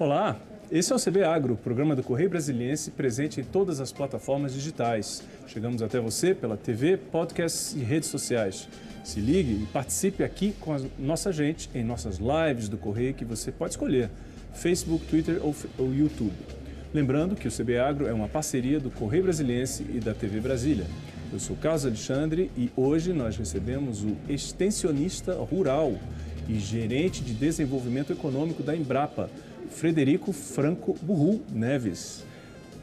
Olá, esse é o CB Agro, programa do Correio Brasiliense presente em todas as plataformas digitais. Chegamos até você pela TV, podcasts e redes sociais. Se ligue e participe aqui com a nossa gente em nossas lives do Correio que você pode escolher, Facebook, Twitter ou, ou YouTube. Lembrando que o CB Agro é uma parceria do Correio Brasiliense e da TV Brasília. Eu sou Carlos Alexandre e hoje nós recebemos o extensionista rural e gerente de desenvolvimento econômico da Embrapa, Frederico Franco Burru Neves.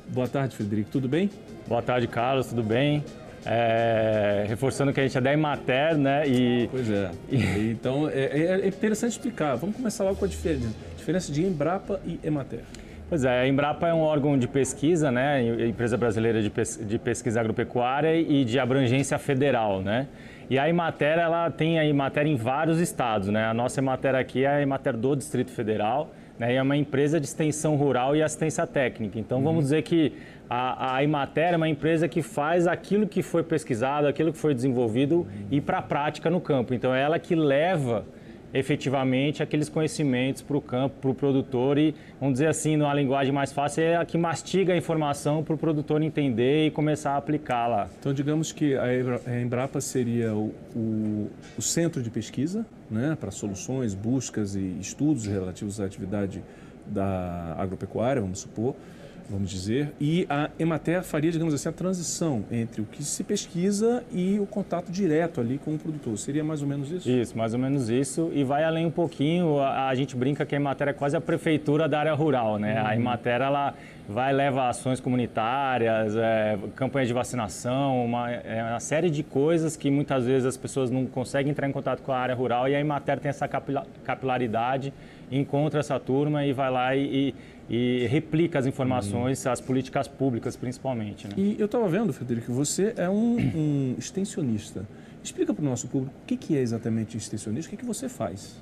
Boa tarde, Frederico, tudo bem? Boa tarde, Carlos, tudo bem? É, reforçando que a gente é da Emater, né? E, pois é. E... Então é, é, é, interessante explicar. Vamos começar logo com a diferença, diferença de Embrapa e Emater. Pois é, a Embrapa é um órgão de pesquisa, né? Empresa brasileira de, pes de pesquisa agropecuária e de abrangência federal, né? E a Emater, ela tem a Emater em vários estados, né? A nossa Emater aqui é a Emater do Distrito Federal né, e é uma empresa de extensão rural e assistência técnica. Então, vamos uhum. dizer que a, a Imater é uma empresa que faz aquilo que foi pesquisado, aquilo que foi desenvolvido uhum. e para a prática no campo. Então, é ela que leva efetivamente aqueles conhecimentos para o campo, para o produtor e, vamos dizer assim, numa linguagem mais fácil, é a que mastiga a informação para o produtor entender e começar a aplicá-la. Então, digamos que a Embrapa seria o, o, o centro de pesquisa né, para soluções, buscas e estudos relativos à atividade da agropecuária, vamos supor, vamos dizer, e a Emater faria, digamos assim, a transição entre o que se pesquisa e o contato direto ali com o produtor. Seria mais ou menos isso? Isso, mais ou menos isso. E vai além um pouquinho, a, a gente brinca que a Emater é quase a prefeitura da área rural, né? Uhum. A Emater, ela vai levar ações comunitárias, é, campanhas de vacinação, uma, é uma série de coisas que muitas vezes as pessoas não conseguem entrar em contato com a área rural e a Emater tem essa capilaridade, encontra essa turma e vai lá e, e, e replica as informações, as políticas públicas principalmente. Né? E eu estava vendo, Frederico, você é um, um extensionista. Explica para o nosso público o que, que é exatamente extensionista, o que, que você faz.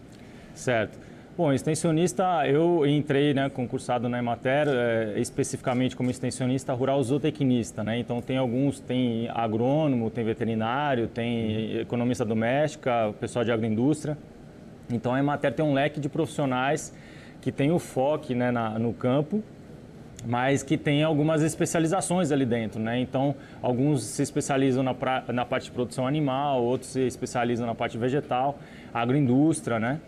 Certo. Bom, extensionista, eu entrei né, concursado na Emater, é, especificamente como extensionista rural zootecnista, né? Então tem alguns, tem agrônomo, tem veterinário, tem economista doméstica, pessoal de agroindústria. Então a Emater tem um leque de profissionais que tem o foco né, na, no campo, mas que tem algumas especializações ali dentro, né? Então, alguns se especializam na, pra, na parte de produção animal, outros se especializam na parte vegetal, agroindústria, né?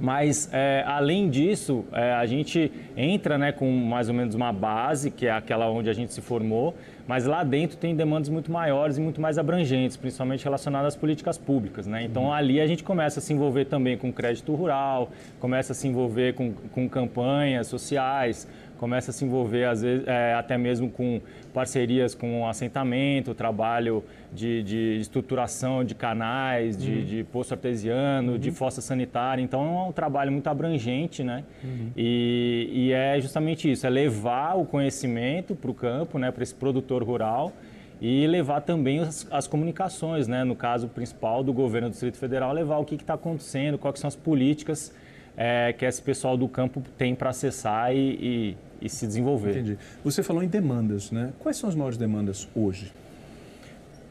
Mas, é, além disso, é, a gente entra né, com mais ou menos uma base, que é aquela onde a gente se formou, mas lá dentro tem demandas muito maiores e muito mais abrangentes, principalmente relacionadas às políticas públicas. Né? Então, uhum. ali a gente começa a se envolver também com crédito rural, começa a se envolver com, com campanhas sociais, começa a se envolver, às vezes, é, até mesmo com parcerias com assentamento, trabalho de, de estruturação de canais, de, uhum. de poço artesiano, uhum. de fossa sanitária. Então, é um trabalho muito abrangente, né? Uhum. E, e, é justamente isso, é levar o conhecimento para o campo, né, para esse produtor rural, e levar também as, as, comunicações, né? no caso principal do governo do Distrito Federal, levar o que está acontecendo, quais são as políticas é, que esse pessoal do campo tem para acessar e, e, e, se desenvolver. Entendi. Você falou em demandas, né? Quais são as maiores demandas hoje?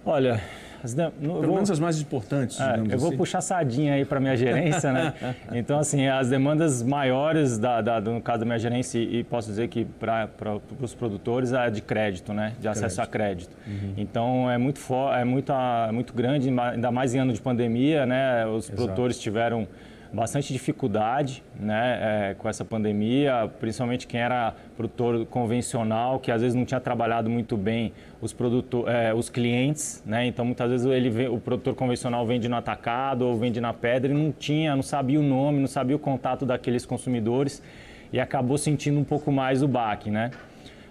Olha, de... Pelo vou... menos as mais importantes. É, eu vou assim. puxar sardinha aí para minha gerência, né? então, assim, as demandas maiores, da, da, no caso da minha gerência, e posso dizer que para os produtores, é de crédito, né? De acesso crédito. a crédito. Uhum. Então, é muito, for... é, muito, é muito grande, ainda mais em ano de pandemia, né? Os Exato. produtores tiveram bastante dificuldade né, é, com essa pandemia, principalmente quem era produtor convencional, que às vezes não tinha trabalhado muito bem os, produtor, é, os clientes, né? então muitas vezes ele, o produtor convencional vende no atacado ou vende na pedra e não tinha, não sabia o nome, não sabia o contato daqueles consumidores e acabou sentindo um pouco mais o baque. Né?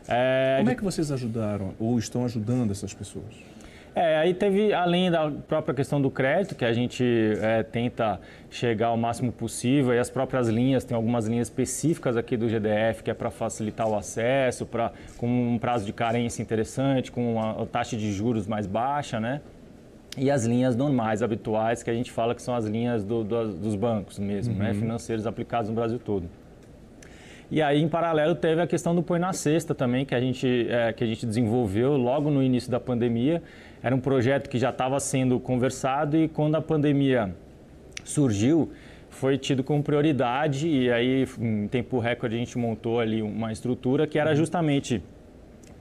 É, Como é que vocês ajudaram ou estão ajudando essas pessoas? É, aí teve, além da própria questão do crédito, que a gente é, tenta chegar ao máximo possível, e as próprias linhas, tem algumas linhas específicas aqui do GDF, que é para facilitar o acesso, pra, com um prazo de carência interessante, com uma taxa de juros mais baixa, né? E as linhas normais, habituais, que a gente fala que são as linhas do, do, dos bancos mesmo, né? uhum. né? financeiros aplicados no Brasil todo. E aí, em paralelo, teve a questão do Põe na Cesta também, que a gente, é, que a gente desenvolveu logo no início da pandemia. Era um projeto que já estava sendo conversado e quando a pandemia surgiu, foi tido como prioridade e aí em tempo recorde a gente montou ali uma estrutura que era uhum. justamente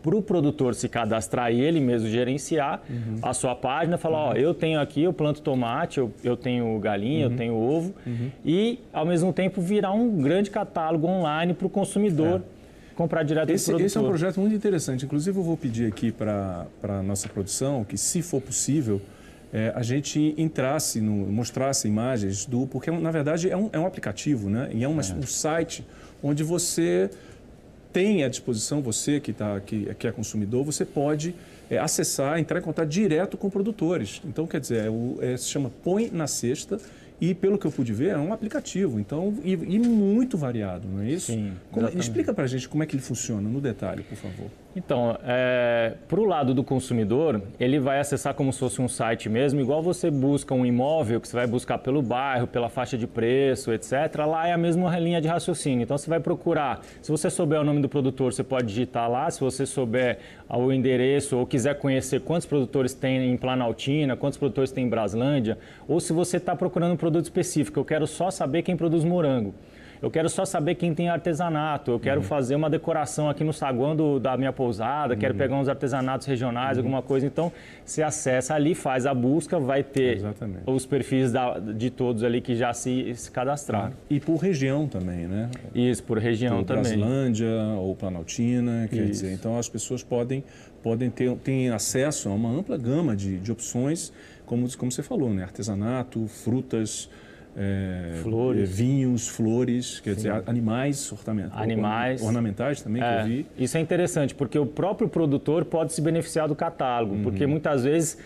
para o produtor se cadastrar e ele mesmo gerenciar uhum. a sua página, falar, uhum. ó, eu tenho aqui, eu planto tomate, eu, eu tenho galinha, uhum. eu tenho ovo, uhum. e ao mesmo tempo virar um grande catálogo online para o consumidor. É. Comprar direto esse, do produtor. Esse é um projeto muito interessante. Inclusive, eu vou pedir aqui para a nossa produção que, se for possível, é, a gente entrasse, no, mostrasse imagens do. Porque, na verdade, é um, é um aplicativo, né? E é, uma, é. um site onde você tem à disposição, você que, tá, que, que é consumidor, você pode é, acessar, entrar em contato direto com produtores. Então, quer dizer, é, o, é, se chama Põe na Cesta e, pelo que eu pude ver, é um aplicativo. Então, e, e muito variado, não é isso? Sim. Como, explica para a gente como é que ele funciona, no detalhe, por favor. Então, é, para o lado do consumidor, ele vai acessar como se fosse um site mesmo, igual você busca um imóvel, que você vai buscar pelo bairro, pela faixa de preço, etc. Lá é a mesma linha de raciocínio. Então, você vai procurar, se você souber o nome do produtor, você pode digitar lá. Se você souber o endereço ou quiser conhecer quantos produtores tem em Planaltina, quantos produtores tem em Braslândia, ou se você está procurando um produto específico, eu quero só saber quem produz morango. Eu quero só saber quem tem artesanato. Eu quero uhum. fazer uma decoração aqui no saguão do, da minha pousada. Uhum. Quero pegar uns artesanatos regionais, uhum. alguma coisa. Então, você acessa ali, faz a busca, vai ter Exatamente. os perfis da, de todos ali que já se, se cadastraram. E por região também, né? Isso, por região por também. Brasilândia ou Planaltina, quer Isso. dizer. Então, as pessoas podem, podem ter têm acesso a uma ampla gama de, de opções, como, como você falou, né? Artesanato, frutas é, flores. É, vinhos, flores, quer Sim. dizer, animais, animais ornamentais também, é, que eu vi. Isso é interessante, porque o próprio produtor pode se beneficiar do catálogo, uhum. porque muitas vezes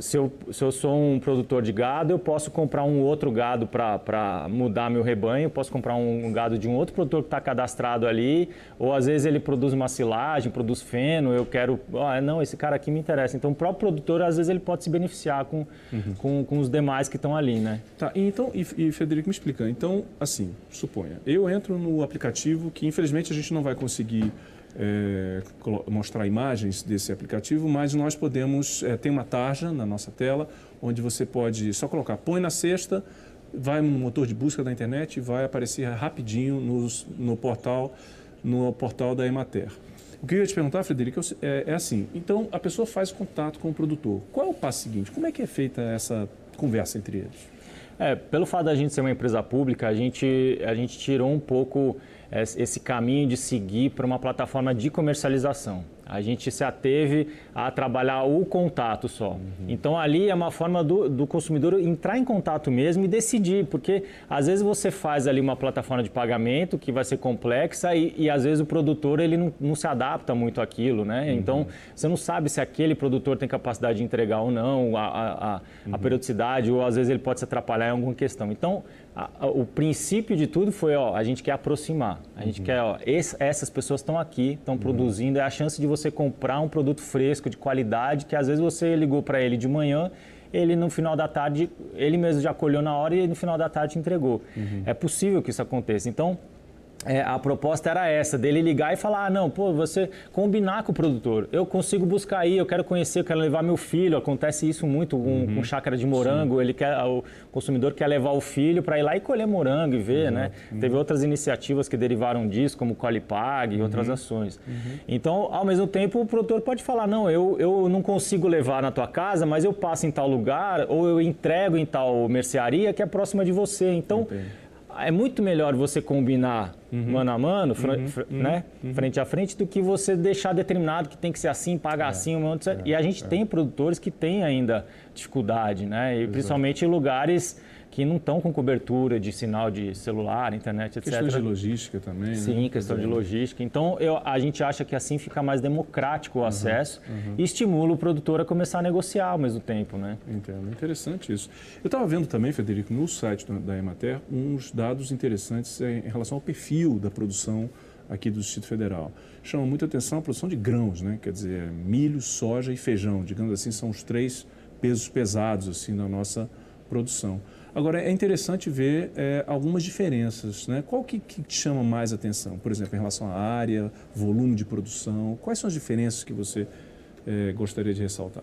se eu, se eu sou um produtor de gado, eu posso comprar um outro gado para mudar meu rebanho, posso comprar um gado de um outro produtor que está cadastrado ali, ou às vezes ele produz uma silagem, produz feno, eu quero, oh, não, esse cara aqui me interessa. Então o próprio produtor, às vezes, ele pode se beneficiar com, uhum. com, com, os demais que estão ali, né? Tá, e então, e, e Federico me explica, então, assim, suponha, eu entro no aplicativo que infelizmente a gente não vai conseguir é, mostrar imagens desse aplicativo, mas nós podemos, é, tem uma tarja na nossa tela, onde você pode só colocar, põe na cesta, vai no motor de busca da internet e vai aparecer rapidinho nos, no portal no portal da Emater. O que eu ia te perguntar, Frederico, é, é assim, então a pessoa faz contato com o produtor. Qual é o passo seguinte? Como é que é feita essa conversa entre eles? É, pelo fato da gente ser uma empresa pública, a gente, a gente tirou um pouco esse caminho de seguir para uma plataforma de comercialização. A gente se ateve a trabalhar o contato só. Uhum. Então ali é uma forma do, do, consumidor entrar em contato mesmo e decidir, porque às vezes você faz ali uma plataforma de pagamento que vai ser complexa e, e às vezes o produtor ele não, não, se adapta muito àquilo, né? Uhum. Então você não sabe se aquele produtor tem capacidade de entregar ou não, a, a, a, uhum. a periodicidade, ou às vezes ele pode se atrapalhar em alguma questão. Então o princípio de tudo foi, ó, a gente quer aproximar. A gente uhum. quer, ó, esse, essas pessoas estão aqui, estão uhum. produzindo, é a chance de você comprar um produto fresco, de qualidade, que às vezes você ligou para ele de manhã, ele no final da tarde, ele mesmo já colheu na hora e no final da tarde entregou. Uhum. É possível que isso aconteça. Então, é, a proposta era essa, dele ligar e falar, ah, não, pô, você combinar com o produtor. Eu consigo buscar aí, eu quero conhecer, eu quero levar meu filho. Acontece isso muito com, uhum. com chácara de morango. Sim. Ele quer, o consumidor quer levar o filho para ir lá e colher morango e ver, uhum. né? Uhum. Teve outras iniciativas que derivaram disso, como o Colipag e outras uhum. ações. Uhum. Então, ao mesmo tempo, o produtor pode falar, não, eu, eu não consigo levar na tua casa, mas eu passo em tal lugar ou eu entrego em tal mercearia que é próxima de você. Então, Entendi é muito melhor você combinar uhum. mano a mano, uhum. né? Uhum. frente a frente, do que você deixar determinado que tem que ser assim, pagar é. assim, um de... é. E a gente é. tem produtores que têm ainda dificuldade, né? E Exato. principalmente em lugares que não estão com cobertura de sinal de celular, internet, etc. Questão de logística também, Sim, né? questão de logística. Então, eu, a gente acha que assim fica mais democrático o uhum, acesso uhum. e estimula o produtor a começar a negociar ao mesmo tempo, né? Entendo. Interessante isso. Eu estava vendo também, Federico, no site da Emater, uns dados interessantes em relação ao perfil da produção aqui do Distrito Federal. Chama muita atenção a produção de grãos, né? Quer dizer, milho, soja e feijão, digamos assim, são os três pesos pesados assim na nossa produção. Agora, é interessante ver é, algumas diferenças. Né? Qual que, que te chama mais atenção? Por exemplo, em relação à área, volume de produção, quais são as diferenças que você é, gostaria de ressaltar?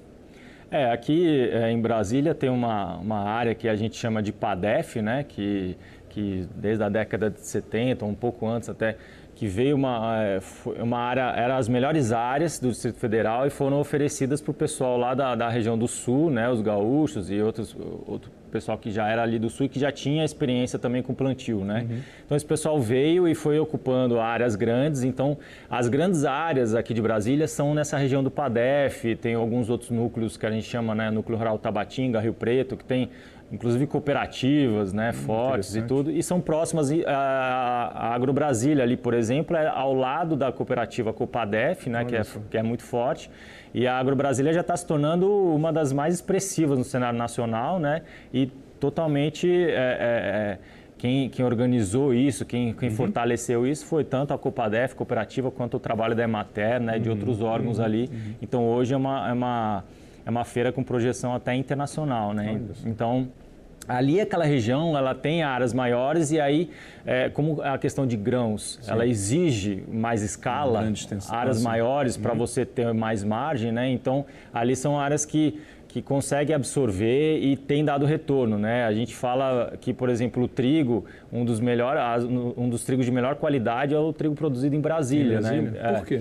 É, aqui é, em Brasília tem uma, uma área que a gente chama de PADEF, né? que que desde a década de 70, um pouco antes até, que veio uma, é, uma área, eram as melhores áreas do Distrito Federal e foram oferecidas para o pessoal lá da, da região do Sul, né, os gaúchos e outros, outro pessoal que já era ali do Sul e que já tinha experiência também com plantio, né? Uhum. Então esse pessoal veio e foi ocupando áreas grandes, então as grandes áreas aqui de Brasília são nessa região do PADEF, tem alguns outros núcleos que a gente chama, né, núcleo rural Tabatinga, Rio Preto, que tem inclusive cooperativas, né, hum, fortes e tudo, e são próximas a, Agrobrasília ali, por exemplo, é ao lado da cooperativa Copadef, né, que é, que é muito forte, e a Agrobrasília já está se tornando uma das mais expressivas no cenário nacional, né, e totalmente é, é, é, quem, quem, organizou isso, quem, quem uhum. fortaleceu isso foi tanto a Copadef, cooperativa, quanto o trabalho da Emater, né, de uhum. outros órgãos uhum. ali. Uhum. Então hoje é uma, é uma é uma feira com projeção até internacional, né? Então, ali aquela região, ela tem áreas maiores e aí, é, como a questão de grãos, Sim. ela exige mais escala, áreas maiores para uhum. você ter mais margem, né? Então, ali são áreas que que consegue absorver e tem dado retorno, né? A gente fala que, por exemplo, o trigo, um dos melhores, um dos trigos de melhor qualidade é o trigo produzido em Brasília, em Brasília? né? Por é.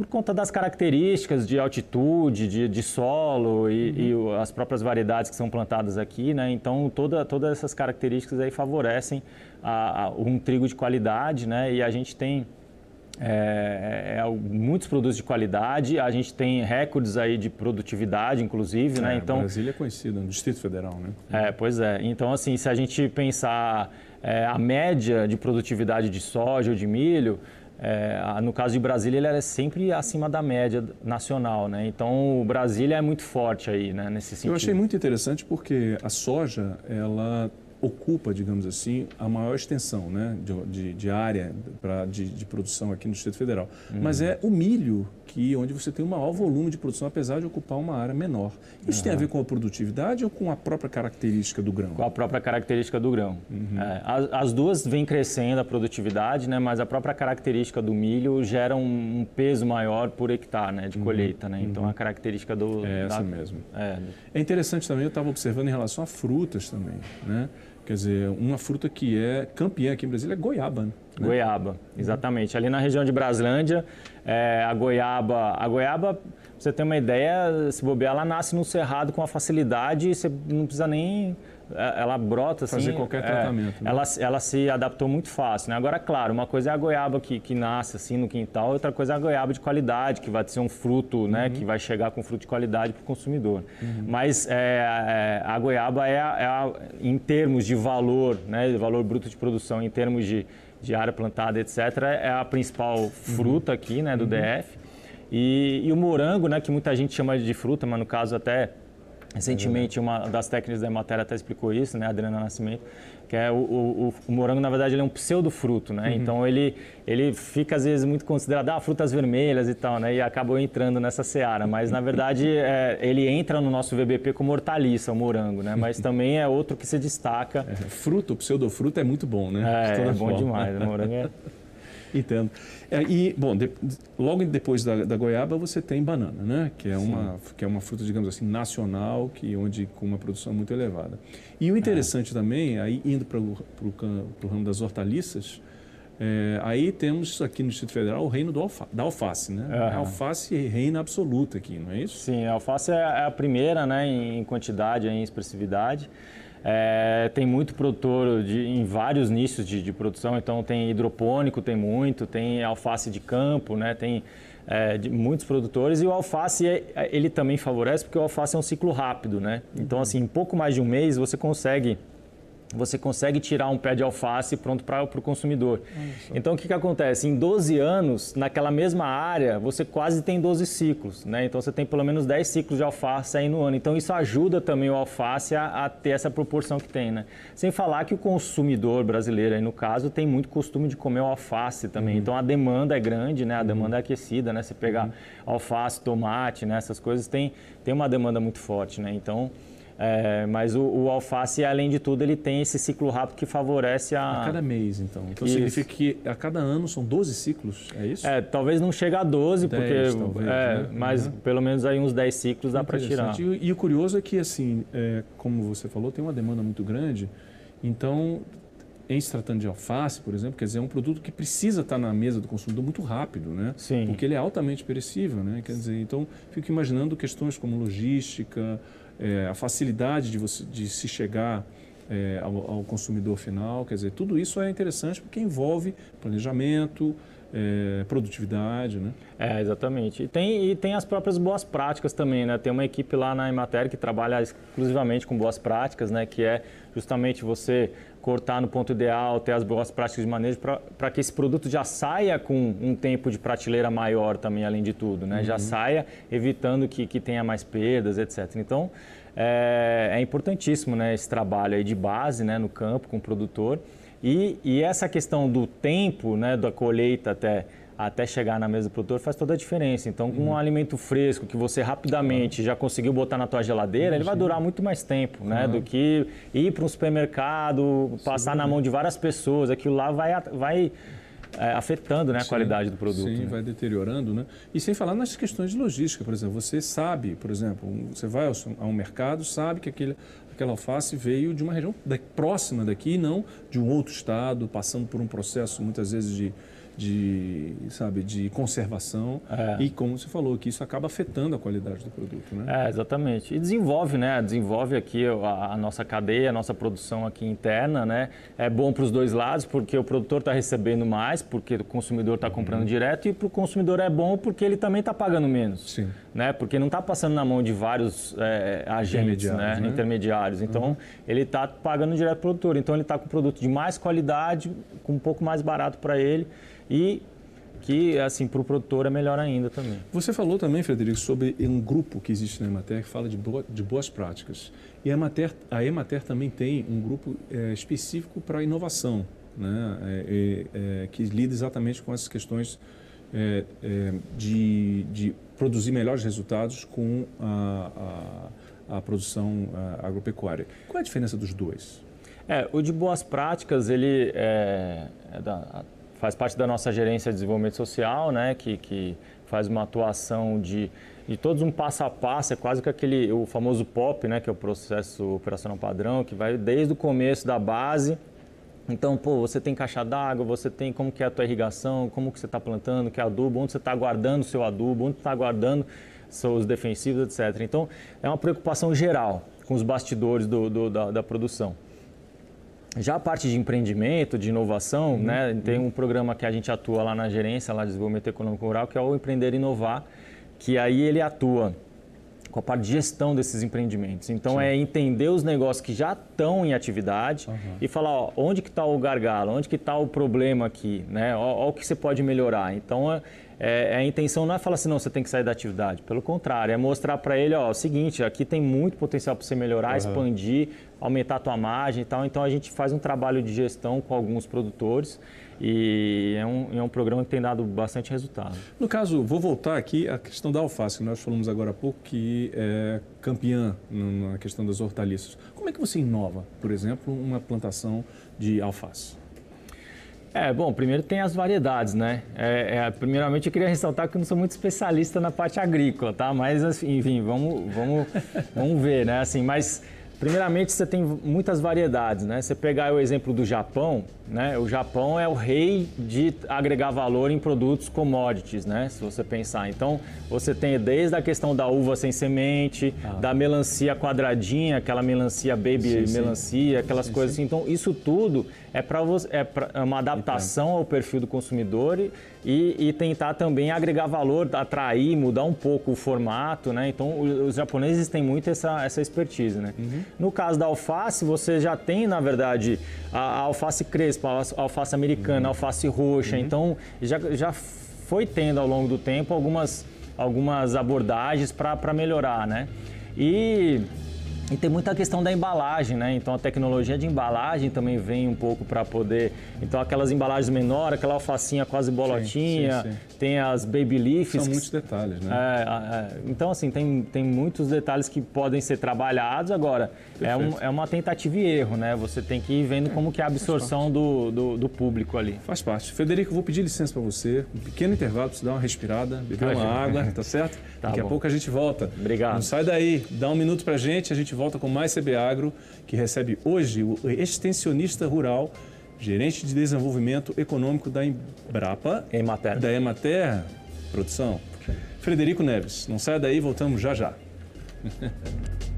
Por conta das características de altitude, de, de solo e, uhum. e, as próprias variedades que são plantadas aqui, né? Então toda, todas essas características aí favorecem a, a, um trigo de qualidade, né? E a gente tem é, é, muitos produtos de qualidade, a gente tem recordes aí de produtividade, inclusive, né? é, né? Então Brasília é conhecida no Distrito Federal, né? É, pois é. Então assim, se a gente pensar é, a média de produtividade de soja ou de milho é, no caso de Brasília, ele é sempre acima da média nacional, né? Então, o Brasília é muito forte aí, né, nesse sentido. Eu achei muito interessante porque a soja, ela ocupa, digamos assim, a maior extensão né, de, de, de área pra, de, de, produção aqui no Distrito Federal. Uhum. Mas é o milho que onde você tem um maior volume de produção, apesar de ocupar uma área menor. Isso uhum. tem a ver com a produtividade ou com a própria característica do grão? Com a própria característica do grão. Uhum. É, as, as, duas vêm crescendo a produtividade, né, mas a própria característica do milho gera um, um peso maior por hectare né, de uhum. colheita. Né? Então, uhum. a característica do... É essa da, mesmo. É, é interessante também, eu estava observando em relação a frutas também, né? Quer dizer, uma fruta que é campeã aqui em Brasília é goiaba. Né? Goiaba, exatamente. Ali na região de Braslândia, é, a goiaba, a goiaba, pra você ter uma ideia, se bobear, ela nasce no cerrado com a facilidade, você não precisa nem ela brota assim. Fazer qualquer é, tratamento. É, né? ela, ela se adaptou muito fácil. Né? Agora, claro, uma coisa é a goiaba que, que nasce assim no quintal, outra coisa é a goiaba de qualidade, que vai ser um fruto, né, uhum. que vai chegar com fruto de qualidade para o consumidor. Uhum. Mas é, é a goiaba é, a, é a, em termos de valor, né, valor bruto de produção, em termos de, de área plantada, etc., é a principal uhum. fruta aqui né, do uhum. DF. E, e, o morango, né, que muita gente chama de fruta, mas no caso até Recentemente, uma das técnicas da matéria até explicou isso, né, Adriana Nascimento, que é o, o, o morango, na verdade, ele é um pseudo-fruto, né? Uhum. Então, ele, ele fica, às vezes, muito considerado, ah, frutas vermelhas e tal, né? E acabou entrando nessa seara. Mas, na verdade, é, ele entra no nosso VBP como hortaliça, o morango, né? Mas também é outro que se destaca. É, fruto, pseudo-fruto é muito bom, né? É, é bom forma. demais, o morango é... Entendo. É, e, bom, de, logo depois da, da, goiaba você tem banana, né? Que é, uma, que é uma fruta, digamos assim, nacional, que, onde, com uma produção muito elevada. E o interessante é. também, aí indo para o ramo das hortaliças, é, aí temos aqui no Distrito Federal o reino alfa, da alface, né? Uhum. A alface reina absoluta aqui, não é isso? Sim, a alface é a primeira, né, em quantidade, em expressividade. É, tem muito produtor de, em vários nichos de, de, produção, então tem hidropônico, tem muito, tem alface de campo, né? tem é, de, muitos produtores e o alface é, ele também favorece porque o alface é um ciclo rápido, né? Então assim, em pouco mais de um mês você consegue você consegue tirar um pé de alface pronto para o consumidor. Então, o que, que acontece? Em 12 anos, naquela mesma área, você quase tem 12 ciclos. Né? Então, você tem pelo menos 10 ciclos de alface aí no ano. Então, isso ajuda também o alface a, a ter essa proporção que tem. Né? Sem falar que o consumidor brasileiro, aí no caso, tem muito costume de comer o alface também. Uhum. Então, a demanda é grande, né? a demanda uhum. é aquecida. Né? Você pegar uhum. alface, tomate, né? essas coisas, tem, tem uma demanda muito forte. Né? Então, é, mas o, o, alface, além de tudo, ele tem esse ciclo rápido que favorece a... A cada mês, então. Então isso. significa que a cada ano são 12 ciclos, é isso? É, talvez não chegue a 12, 10, porque... Talvez, é, né? Mas uhum. pelo menos aí uns 10 ciclos dá para tirar. E, e, o curioso é que, assim, é, como você falou, tem uma demanda muito grande, então em se tratando de alface, por exemplo, quer dizer, é um produto que precisa estar na mesa do consumidor muito rápido, né? Sim. Porque ele é altamente perecível, né? Quer dizer, então fico imaginando questões como logística, é, a facilidade de, você, de se chegar é, ao, ao, consumidor final, quer dizer, tudo isso é interessante porque envolve planejamento, é, produtividade, né? É, exatamente. E tem, e tem as próprias boas práticas também, né? Tem uma equipe lá na Emater que trabalha exclusivamente com boas práticas, né? Que é justamente você cortar no ponto ideal, ter as boas práticas de manejo para que esse produto já saia com um tempo de prateleira maior também, além de tudo, né? Uhum. Já saia evitando que, que tenha mais perdas, etc. Então, é, é importantíssimo, né? Esse trabalho aí de base, né? No campo com o produtor e, e essa questão do tempo, né, da colheita até até chegar na mesa do produtor faz toda a diferença. Então, com uhum. um alimento fresco que você rapidamente já conseguiu botar na tua geladeira, ele vai durar muito mais tempo, né? Do que ir para um supermercado, passar na mão de várias pessoas. Aquilo lá vai, vai é, afetando né, a sim, qualidade do produto. Sim, né? vai deteriorando. Né? E sem falar nas questões de logística, por exemplo, você sabe, por exemplo, você vai a um mercado, sabe que aquele, aquela alface veio de uma região da, próxima daqui, não de um outro estado, passando por um processo muitas vezes de de, sabe, de conservação é. e como você falou, que isso acaba afetando a qualidade do produto, né? É, exatamente. E desenvolve, né? Desenvolve aqui a, a nossa cadeia, a nossa produção aqui interna, né? É bom para os dois lados, porque o produtor está recebendo mais, porque o consumidor está comprando uhum. direto e para o consumidor é bom porque ele também está pagando menos. Sim. Né? Porque não está passando na mão de vários é, agentes, intermediários, né? né? intermediários. Então, uhum. ele está pagando direto para o produtor. Então, ele está com produto de mais qualidade, com um pouco mais barato para ele e que, assim, para o produtor é melhor ainda também. Você falou também, Frederico, sobre um grupo que existe na Emater que fala de, boa, de boas práticas. E a Emater, a Emater também tem um grupo é, específico para inovação, né? É, é, que lida exatamente com essas questões é, é, de, de, produzir melhores resultados com a, a, a produção agropecuária. Qual é a diferença dos dois? É, o de boas práticas, ele é, é da, faz parte da nossa gerência de desenvolvimento social, né, que, que faz uma atuação de, de todos um passo a passo, é quase que aquele, o famoso POP, né, que é o processo operacional padrão, que vai desde o começo da base. Então, pô, você tem caixa d'água, você tem como que é a tua irrigação, como que você está plantando, que é adubo, onde você está guardando o seu adubo, onde está guardando seus defensivos, etc. Então, é uma preocupação geral com os bastidores do, do da, da produção. Já a parte de empreendimento, de inovação, uhum. né, tem um programa que a gente atua lá na gerência lá de desenvolvimento econômico rural, que é o Empreender e Inovar, que aí ele atua com a parte de gestão desses empreendimentos. Então Sim. é entender os negócios que já estão em atividade uhum. e falar ó, onde que está o gargalo, onde que está o problema aqui, né? Ó, ó, o que você pode melhorar. Então é, é, a intenção não é falar assim, não, você tem que sair da atividade. Pelo contrário, é mostrar para ele, ó, o seguinte, aqui tem muito potencial para você melhorar, uhum. expandir, aumentar a tua margem e tal. Então a gente faz um trabalho de gestão com alguns produtores e é um, é um programa que tem dado bastante resultado. No caso, vou voltar aqui à questão da alface, que nós falamos agora há pouco, que é campeã na questão das hortaliças. Como é que você inova, por exemplo, uma plantação de alface? É, bom, primeiro tem as variedades, né? É, é, primeiramente eu queria ressaltar que eu não sou muito especialista na parte agrícola, tá? Mas, assim, enfim, vamos, vamos, vamos ver, né? Assim, mas Primeiramente, você tem muitas variedades, né? Você pegar o exemplo do Japão, né? O Japão é o rei de agregar valor em produtos commodities, né? Se você pensar. Então, você tem desde a questão da uva sem semente, ah. da melancia quadradinha, aquela melancia baby sim, melancia, sim. aquelas sim, coisas assim. Então, isso tudo é para é, é uma adaptação ao perfil do consumidor e, e, tentar também agregar valor, atrair, mudar um pouco o formato, né? Então, os japoneses têm muito essa, essa expertise, né? Uhum. No caso da alface, você já tem, na verdade, a, a alface crespa, a alface americana, a alface roxa. Uhum. Então, já, já foi tendo ao longo do tempo algumas, algumas abordagens para melhorar, né? E e tem muita questão da embalagem, né? Então a tecnologia de embalagem também vem um pouco para poder. Então aquelas embalagens menores, aquela alfacinha quase bolotinha, sim, sim, sim. tem as baby leaves. São muitos detalhes, né? É, é, então assim tem, tem muitos detalhes que podem ser trabalhados. Agora é, um, é, uma tentativa e erro, né? Você tem que ir vendo como que é a absorção do, do, do, público ali. Faz parte. Federico, vou pedir licença para você, um pequeno intervalo para você dar uma respirada, beber uma água, tá certo? Tá Daqui bom. a pouco a gente volta. Obrigado. Não sai daí, dá um minuto para a gente, a gente volta com mais CB Agro, que recebe hoje o extensionista rural gerente de desenvolvimento econômico da Embrapa. Emater. Da Emater, produção. Frederico Neves. Não saia daí, voltamos já já.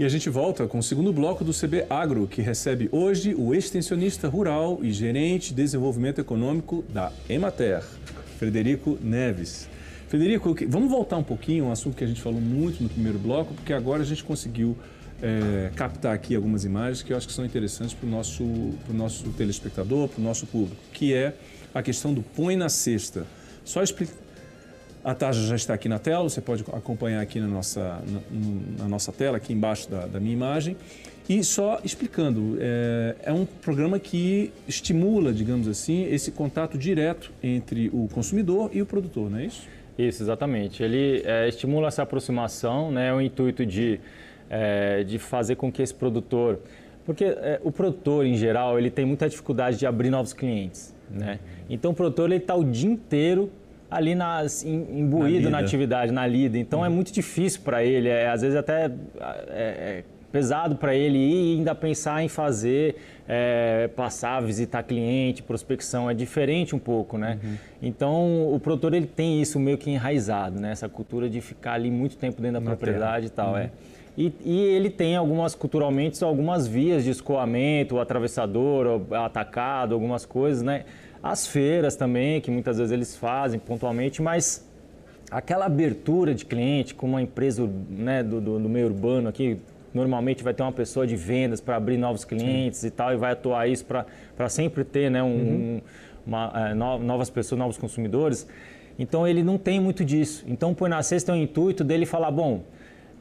E a gente volta com o segundo bloco do CB Agro, que recebe hoje o extensionista rural e gerente de desenvolvimento econômico da Emater, Frederico Neves. Frederico, vamos voltar um pouquinho, um assunto que a gente falou muito no primeiro bloco, porque agora a gente conseguiu é, captar aqui algumas imagens que eu acho que são interessantes para o nosso, nosso telespectador, para o nosso público, que é a questão do põe na cesta. Só explicar a taxa já está aqui na tela, você pode acompanhar aqui na nossa, na, na nossa tela, aqui embaixo da, da, minha imagem. E só explicando, é, é, um programa que estimula, digamos assim, esse contato direto entre o consumidor e o produtor, não é isso? Isso, exatamente. Ele é, estimula essa aproximação, né, o intuito de, é, de fazer com que esse produtor... Porque é, o produtor, em geral, ele tem muita dificuldade de abrir novos clientes, né? Então, o produtor está o dia inteiro ali nas, imbuído na, na atividade, na lida. Então é muito difícil para ele, é, às vezes até é, é pesado para ele ir e ainda pensar em fazer, é, passar, visitar cliente, prospecção, é diferente um pouco, né? Uhum. Então o produtor ele tem isso meio que enraizado, né? Essa cultura de ficar ali muito tempo dentro da na propriedade terra. e tal, é. uhum. é. E, e, ele tem algumas, culturalmente, algumas vias de escoamento, o atravessador, o atacado, algumas coisas, né? As feiras também, que muitas vezes eles fazem pontualmente, mas aquela abertura de cliente com uma empresa né, do, do, do meio urbano aqui, normalmente vai ter uma pessoa de vendas para abrir novos clientes Sim. e tal, e vai atuar isso para sempre ter né, um, uhum. uma, é, novas pessoas, novos consumidores. Então ele não tem muito disso. Então o Põe na Cesta é o intuito dele falar, bom,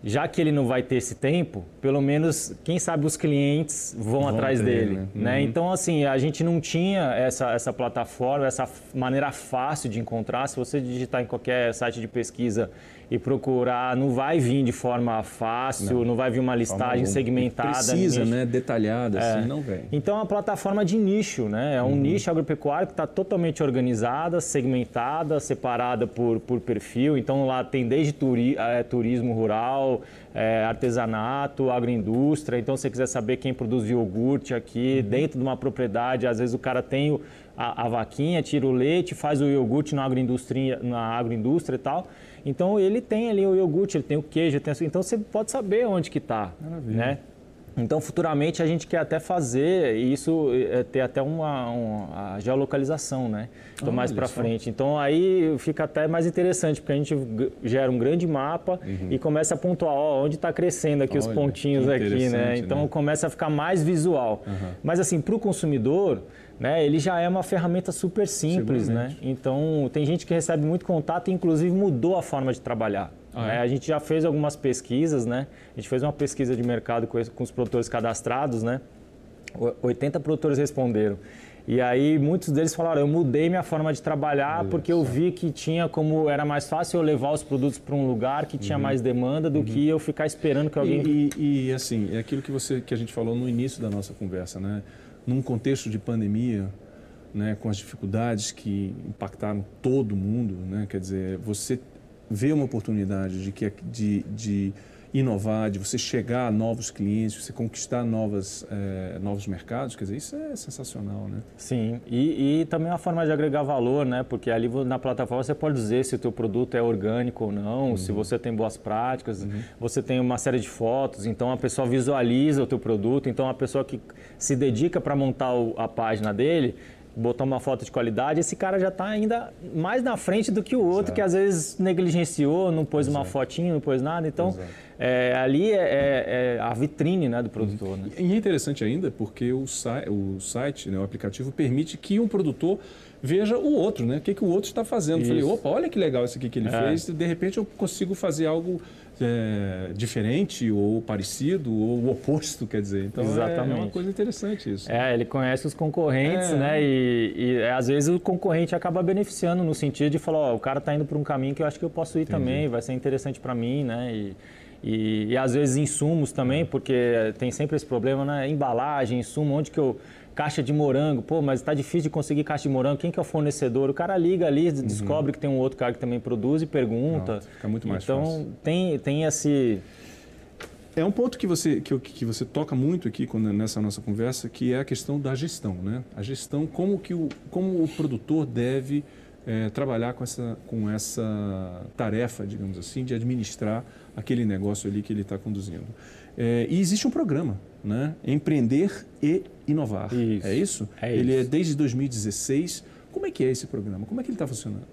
já que ele não vai ter esse tempo, pelo menos, quem sabe os clientes vão, vão atrás ter, dele. Né? né? Uhum. Então, assim, a gente não tinha essa, essa plataforma, essa maneira fácil de encontrar. Se você digitar em qualquer site de pesquisa e procurar, não vai vir de forma fácil, não, não vai vir uma listagem segmentada. Precisa, né? Detalhada, é. assim, não vem. Então, é uma plataforma de nicho, né? É um uhum. nicho agropecuário que está totalmente organizada, segmentada, separada por, por perfil. Então, lá tem desde turi, é, turismo rural, é, artesanato, agroindústria. Então, se você quiser saber quem produz iogurte aqui, uhum. dentro de uma propriedade, às vezes o cara tem o, a, a, vaquinha, tira o leite, faz o iogurte na agroindústria, na agroindústria e tal. Então ele tem ali o iogurte, ele tem o queijo, tem... então você pode saber onde que está, né? Então, futuramente, a gente quer até fazer isso, é, ter até uma, uma a geolocalização, né? Então, ah, mais para frente. Então, aí fica até mais interessante, porque a gente gera um grande mapa uhum. e começa a pontuar, ó, onde está crescendo aqui Olha, os pontinhos aqui, né? Então, né? começa a ficar mais visual. Uhum. Mas, assim, para o consumidor, né, ele já é uma ferramenta super simples, né? Então, tem gente que recebe muito contato e, inclusive, mudou a forma de trabalhar. Ah, né? é? A gente já fez algumas pesquisas, né? A gente fez uma pesquisa de mercado com, com os produtores cadastrados, né? 80 produtores responderam. E aí muitos deles falaram, eu mudei minha forma de trabalhar porque eu vi que tinha como era mais fácil eu levar os produtos para um lugar que tinha uhum. mais demanda do uhum. que eu ficar esperando que alguém e, e, e, assim é aquilo que você que a gente falou no início da nossa conversa, né? Num contexto de pandemia, né, com as dificuldades que impactaram todo mundo, né, quer dizer, você vê uma oportunidade de, que, de, de inovar, de você chegar a novos clientes, você conquistar novas, é, novos mercados, quer dizer, isso é sensacional, né? Sim, e, e, também uma forma de agregar valor, né? Porque ali na plataforma você pode dizer se o teu produto é orgânico ou não, uhum. se você tem boas práticas, uhum. você tem uma série de fotos, então a pessoa visualiza o teu produto, então a pessoa que se dedica para montar a página dele, botar uma foto de qualidade, esse cara já está ainda mais na frente do que o outro, Exato. que às vezes negligenciou, não pôs Exato. uma fotinha, não pôs nada. Então, é, ali é, é, é, a vitrine né, do produtor. Né? E é interessante ainda porque o, o site, né, o aplicativo, permite que um produtor veja o outro, né? O que, que o outro está fazendo. Isso. Falei, opa, olha que legal isso aqui que ele é. fez. De repente eu consigo fazer algo é, diferente ou parecido ou o oposto, quer dizer. Então Exatamente. é uma coisa interessante isso. É, ele conhece os concorrentes, é. né? E, e, é, às vezes o concorrente acaba beneficiando no sentido de falar, ó, o cara está indo por um caminho que eu acho que eu posso ir Entendi. também, vai ser interessante para mim, né? E, e, e, às vezes insumos também, porque tem sempre esse problema, né? Embalagem, insumo, onde que eu caixa de morango, pô, mas está difícil de conseguir caixa de morango, quem que é o fornecedor? O cara liga ali, uhum. descobre que tem um outro cara que também produz e pergunta. Pronto, fica muito mais então, fácil. Então, tem, tem esse... É um ponto que você, que, que você toca muito aqui quando, nessa nossa conversa, que é a questão da gestão, né? A gestão, como, que o, como o produtor deve é, trabalhar com essa, com essa tarefa, digamos assim, de administrar aquele negócio ali que ele está conduzindo. É, e existe um programa, né? Empreender e Inovar. Isso. É isso? É ele isso. é desde 2016. Como é que é esse programa? Como é que ele está funcionando?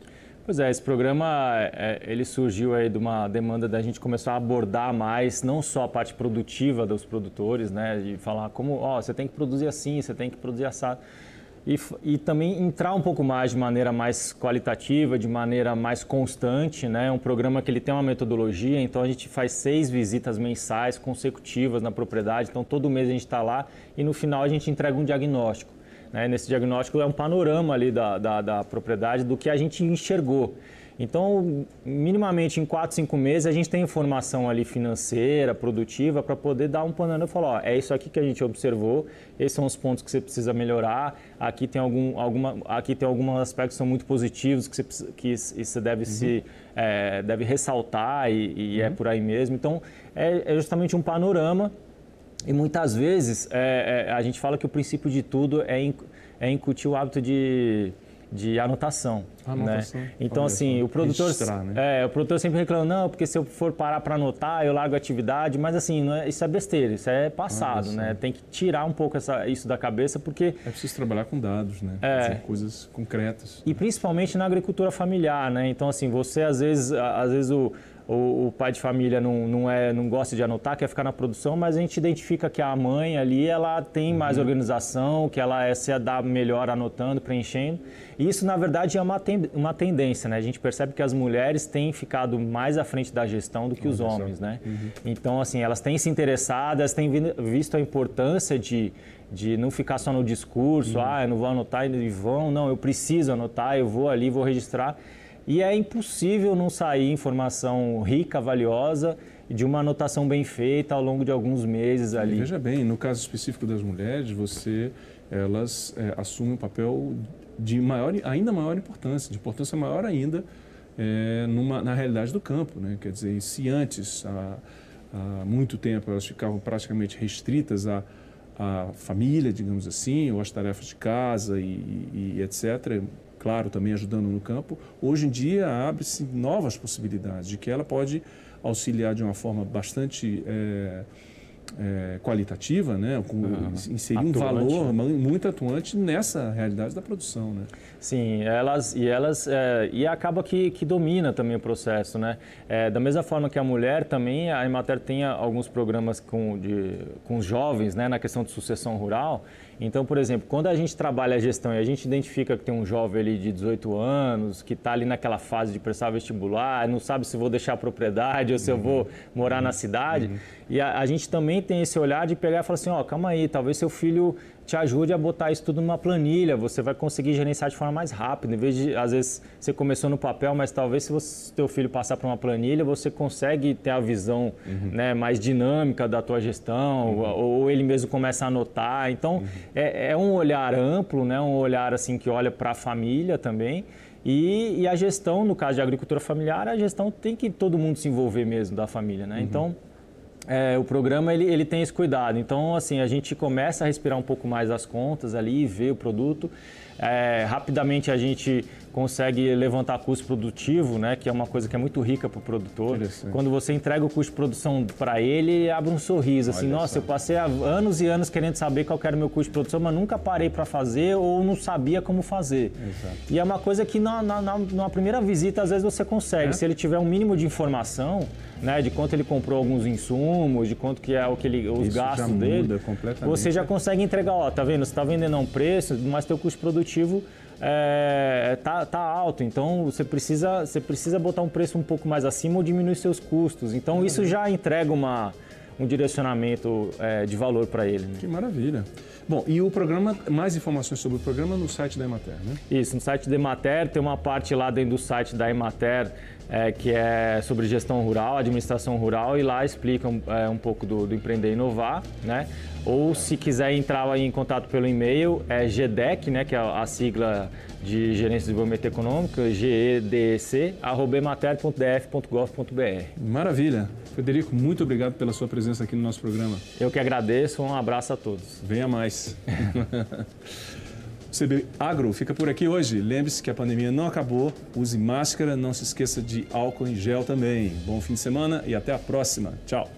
Pois é, esse programa é, ele surgiu aí de uma demanda da gente começar a abordar mais não só a parte produtiva dos produtores, né, de falar como, ó, você tem que produzir assim, você tem que produzir assado. E, e, também entrar um pouco mais de maneira mais qualitativa, de maneira mais constante, né? Um programa que ele tem uma metodologia, então a gente faz seis visitas mensais consecutivas na propriedade, então todo mês a gente está lá e no final a gente entrega um diagnóstico. Né? Nesse diagnóstico é um panorama ali da, da, da propriedade do que a gente enxergou. Então, minimamente em 4, 5 meses, a gente tem informação ali financeira, produtiva, para poder dar um panorama e falar, ó, é isso aqui que a gente observou, esses são os pontos que você precisa melhorar, aqui tem, algum, alguma, aqui tem alguns aspectos que são muito positivos que você, que você deve, uhum. se, é, deve ressaltar e, e é uhum. é por aí mesmo. Então, é, é justamente um panorama e muitas vezes é, é, a gente fala que o princípio de tudo é, é incutir o hábito de de anotação. Anotação. Né? Então, Olha assim, o produtor, né? é, o produtor sempre reclama, não, porque se eu for parar para anotar, eu largo a atividade, mas assim, é, isso é besteira, isso é passado, né? Tem que tirar um pouco essa, isso da cabeça, porque... É preciso trabalhar com dados, né? É. coisas concretas. E principalmente na agricultura familiar, né? Então, assim, você às vezes, às vezes o o, o, pai de família não, não, é, não gosta de anotar, quer ficar na produção, mas a gente identifica que a mãe ali ela tem mais uhum. organização, que ela é, se dá melhor anotando, preenchendo. E isso, na verdade, é uma, ten, uma tendência, né? A gente percebe que as mulheres têm ficado mais à frente da gestão do que os homens, né? Uhum. Então, assim, elas têm se interessado, elas têm visto a importância de, de não ficar só no discurso, uhum. ah, eu não vou anotar e vão, não, eu preciso anotar, eu vou ali, vou registrar. E é impossível não sair informação rica, valiosa, de uma anotação bem feita ao longo de alguns meses ali. veja bem, no caso específico das mulheres, você, elas é, assumem um papel de maior, ainda maior importância, de importância maior ainda é, numa, na realidade do campo. Né? Quer dizer, se antes, há, há muito tempo, elas ficavam praticamente restritas à, família, digamos assim, ou às tarefas de casa e, e, e etc., claro, também ajudando no campo, hoje em dia abre-se novas possibilidades de que ela pode auxiliar de uma forma bastante é, é, qualitativa, né? Com, uhum. inserir atuante, um valor né? muito atuante nessa realidade da produção, né? Sim, elas e elas é, e acaba que, que domina também o processo, né? É, da mesma forma que a mulher também a Emater tem alguns programas com de, com os jovens, né? Na questão de sucessão rural. Então, por exemplo, quando a gente trabalha a gestão e a gente identifica que tem um jovem ali de 18 anos que está ali naquela fase de prestar vestibular, não sabe se vou deixar a propriedade ou se uhum. eu vou morar uhum. na cidade, uhum. e a, a gente também tem esse olhar de pegar e falar assim, ó, oh, calma aí, talvez seu filho te ajude a botar isso tudo numa planilha, você vai conseguir gerenciar de forma mais rápida, em vez de, às vezes, você começou no papel, mas talvez se você, teu filho passar para uma planilha, você consegue ter a visão uhum. né, mais dinâmica da tua gestão, uhum. ou, ou, ele mesmo começa a anotar, então uhum. é, é, um olhar amplo, né, um olhar assim que olha para a família também, e, e, a gestão, no caso de agricultura familiar, a gestão tem que todo mundo se envolver mesmo da família, né, uhum. então é, o programa ele, ele tem esse cuidado. Então, assim, a gente começa a respirar um pouco mais as contas ali, ver o produto. É, rapidamente a gente consegue levantar custo produtivo, né, que é uma coisa que é muito rica para o produtor. Quando você entrega o custo de produção para ele, ele abre um sorriso, assim, Olha nossa, só. eu passei anos e anos querendo saber qual era o meu custo de produção, mas nunca parei para fazer ou não sabia como fazer. Exato. E é uma coisa que na, na, na, primeira visita, às vezes você consegue. É? Se ele tiver um mínimo de informação, né, de quanto ele comprou alguns insumos, de quanto que é o que ele, os Isso gastos dele, você já consegue entregar, ó, tá vendo, você está vendendo a um preço, mas teu custo produtivo é, tá, tá alto, então você precisa, você precisa botar um preço um pouco mais acima ou diminuir seus custos. Então isso já entrega uma, um direcionamento é, de valor para ele. Né? Que maravilha. Bom, e o programa, mais informações sobre o programa no site da Emater, né? Isso, no site da Emater, tem uma parte lá dentro do site da Emater é, que é sobre gestão rural, administração rural, e lá explica um, é, um pouco do, do, Empreender e Inovar, né? Ou se quiser entrar em contato pelo e-mail, é GDEC, né, que é a sigla de Gerência de Desenvolvimento Econômico, gedec, arroba emater.df.gov.br. Maravilha. Frederico, muito obrigado pela sua presença aqui no nosso programa. Eu que agradeço, um abraço a todos. Venha mais. CB Agro fica por aqui hoje. Lembre-se que a pandemia não acabou. Use máscara, não se esqueça de álcool em gel também. Bom fim de semana e até a próxima. Tchau.